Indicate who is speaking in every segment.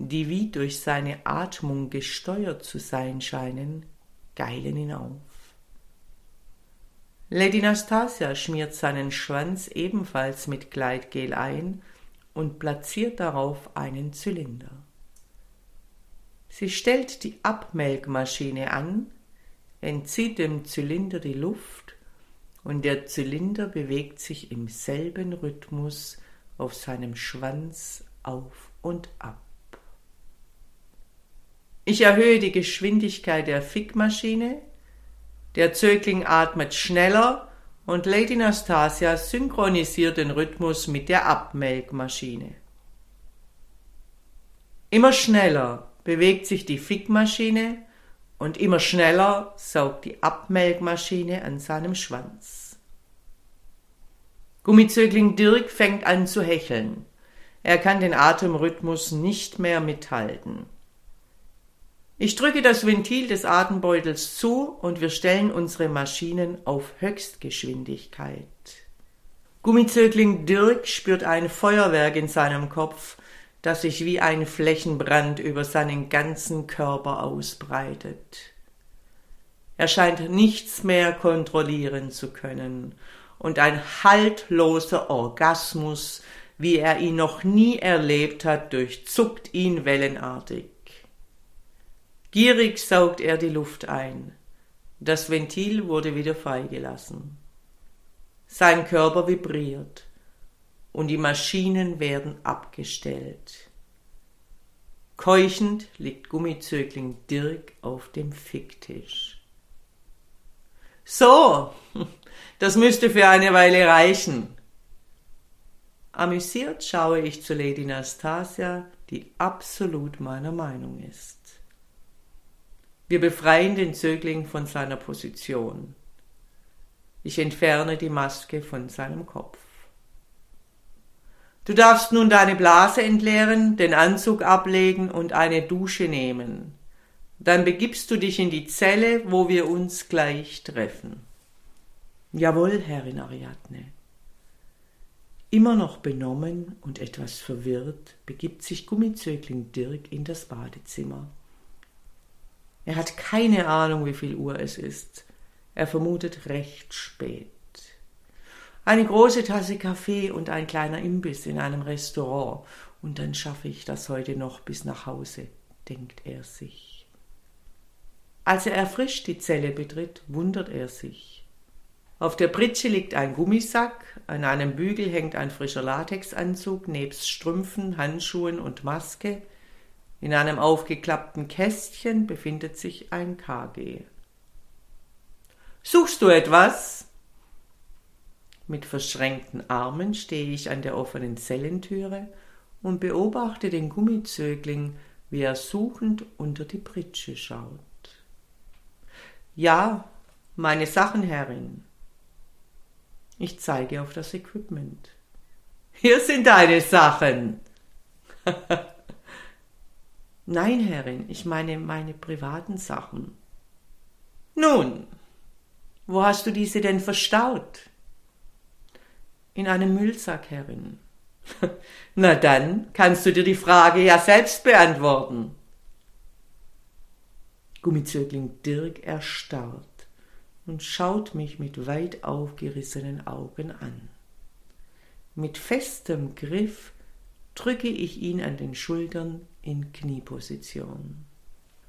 Speaker 1: die wie durch seine Atmung gesteuert zu sein scheinen, geilen ihn auf. Lady Nastasia schmiert seinen Schwanz ebenfalls mit Gleitgel ein und platziert darauf einen Zylinder. Sie stellt die Abmelkmaschine an, entzieht dem Zylinder die Luft und der Zylinder bewegt sich im selben Rhythmus auf seinem Schwanz auf und ab. Ich erhöhe die Geschwindigkeit der Fickmaschine, der Zögling atmet schneller und Lady Nastasia synchronisiert den Rhythmus mit der Abmelkmaschine. Immer schneller bewegt sich die Fickmaschine und immer schneller saugt die Abmelkmaschine an seinem Schwanz. Gummizögling Dirk fängt an zu hecheln. Er kann den Atemrhythmus nicht mehr mithalten. Ich drücke das Ventil des Atembeutels zu und wir stellen unsere Maschinen auf Höchstgeschwindigkeit. Gummizögling Dirk spürt ein Feuerwerk in seinem Kopf, das sich wie ein Flächenbrand über seinen ganzen Körper ausbreitet. Er scheint nichts mehr kontrollieren zu können und ein haltloser Orgasmus, wie er ihn noch nie erlebt hat, durchzuckt ihn wellenartig. Gierig saugt er die Luft ein. Das Ventil wurde wieder freigelassen. Sein Körper vibriert und die Maschinen werden abgestellt. Keuchend liegt Gummizögling Dirk auf dem Ficktisch. So, das müsste für eine Weile reichen. Amüsiert schaue ich zu Lady Nastasia, die absolut meiner Meinung ist. Wir befreien den Zögling von seiner Position. Ich entferne die Maske von seinem Kopf. Du darfst nun deine Blase entleeren, den Anzug ablegen und eine Dusche nehmen. Dann begibst du dich in die Zelle, wo wir uns gleich treffen. Jawohl, Herrin Ariadne. Immer noch benommen und etwas verwirrt begibt sich Gummizögling Dirk in das Badezimmer. Er hat keine Ahnung, wie viel Uhr es ist. Er vermutet recht spät. Eine große Tasse Kaffee und ein kleiner Imbiss in einem Restaurant, und dann schaffe ich das heute noch bis nach Hause, denkt er sich. Als er erfrischt die Zelle betritt, wundert er sich. Auf der Pritsche liegt ein Gummisack, an einem Bügel hängt ein frischer Latexanzug nebst Strümpfen, Handschuhen und Maske. In einem aufgeklappten Kästchen befindet sich ein KG. Suchst du etwas? Mit verschränkten Armen stehe ich an der offenen Zellentüre und beobachte den Gummizögling, wie er suchend unter die Pritsche schaut. Ja, meine Sachen, Herrin. Ich zeige auf das Equipment. Hier sind deine Sachen. Nein, Herrin, ich meine meine privaten Sachen. Nun, wo hast du diese denn verstaut? In einem Müllsack, Herrin. Na dann kannst du dir die Frage ja selbst beantworten. Gummizögling Dirk erstarrt und schaut mich mit weit aufgerissenen Augen an. Mit festem Griff drücke ich ihn an den Schultern in Knieposition.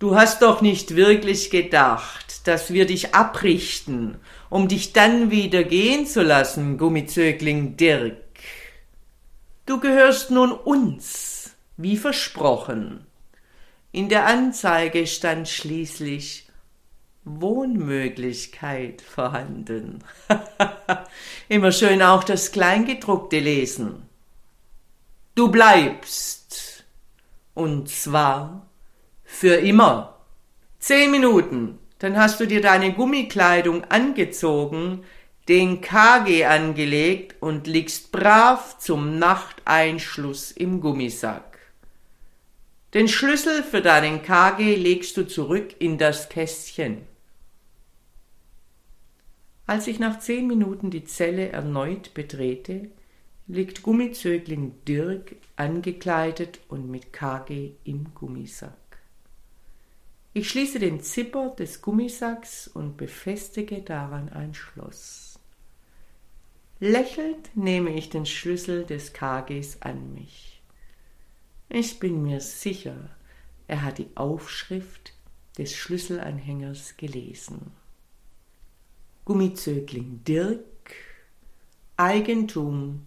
Speaker 1: Du hast doch nicht wirklich gedacht, dass wir dich abrichten, um dich dann wieder gehen zu lassen, Gummizögling Dirk. Du gehörst nun uns, wie versprochen. In der Anzeige stand schließlich Wohnmöglichkeit vorhanden. Immer schön auch das Kleingedruckte lesen. Du bleibst. Und zwar für immer. Zehn Minuten, dann hast du dir deine Gummikleidung angezogen, den KG angelegt und liegst brav zum Nachteinschluss im Gummisack. Den Schlüssel für deinen KG legst du zurück in das Kästchen. Als ich nach zehn Minuten die Zelle erneut betrete, liegt Gummizögling Dirk angekleidet und mit KG im Gummisack. Ich schließe den Zipper des Gummisacks und befestige daran ein Schloss. Lächelnd nehme ich den Schlüssel des KGs an mich. Ich bin mir sicher, er hat die Aufschrift des Schlüsselanhängers gelesen. Gummizögling Dirk, Eigentum,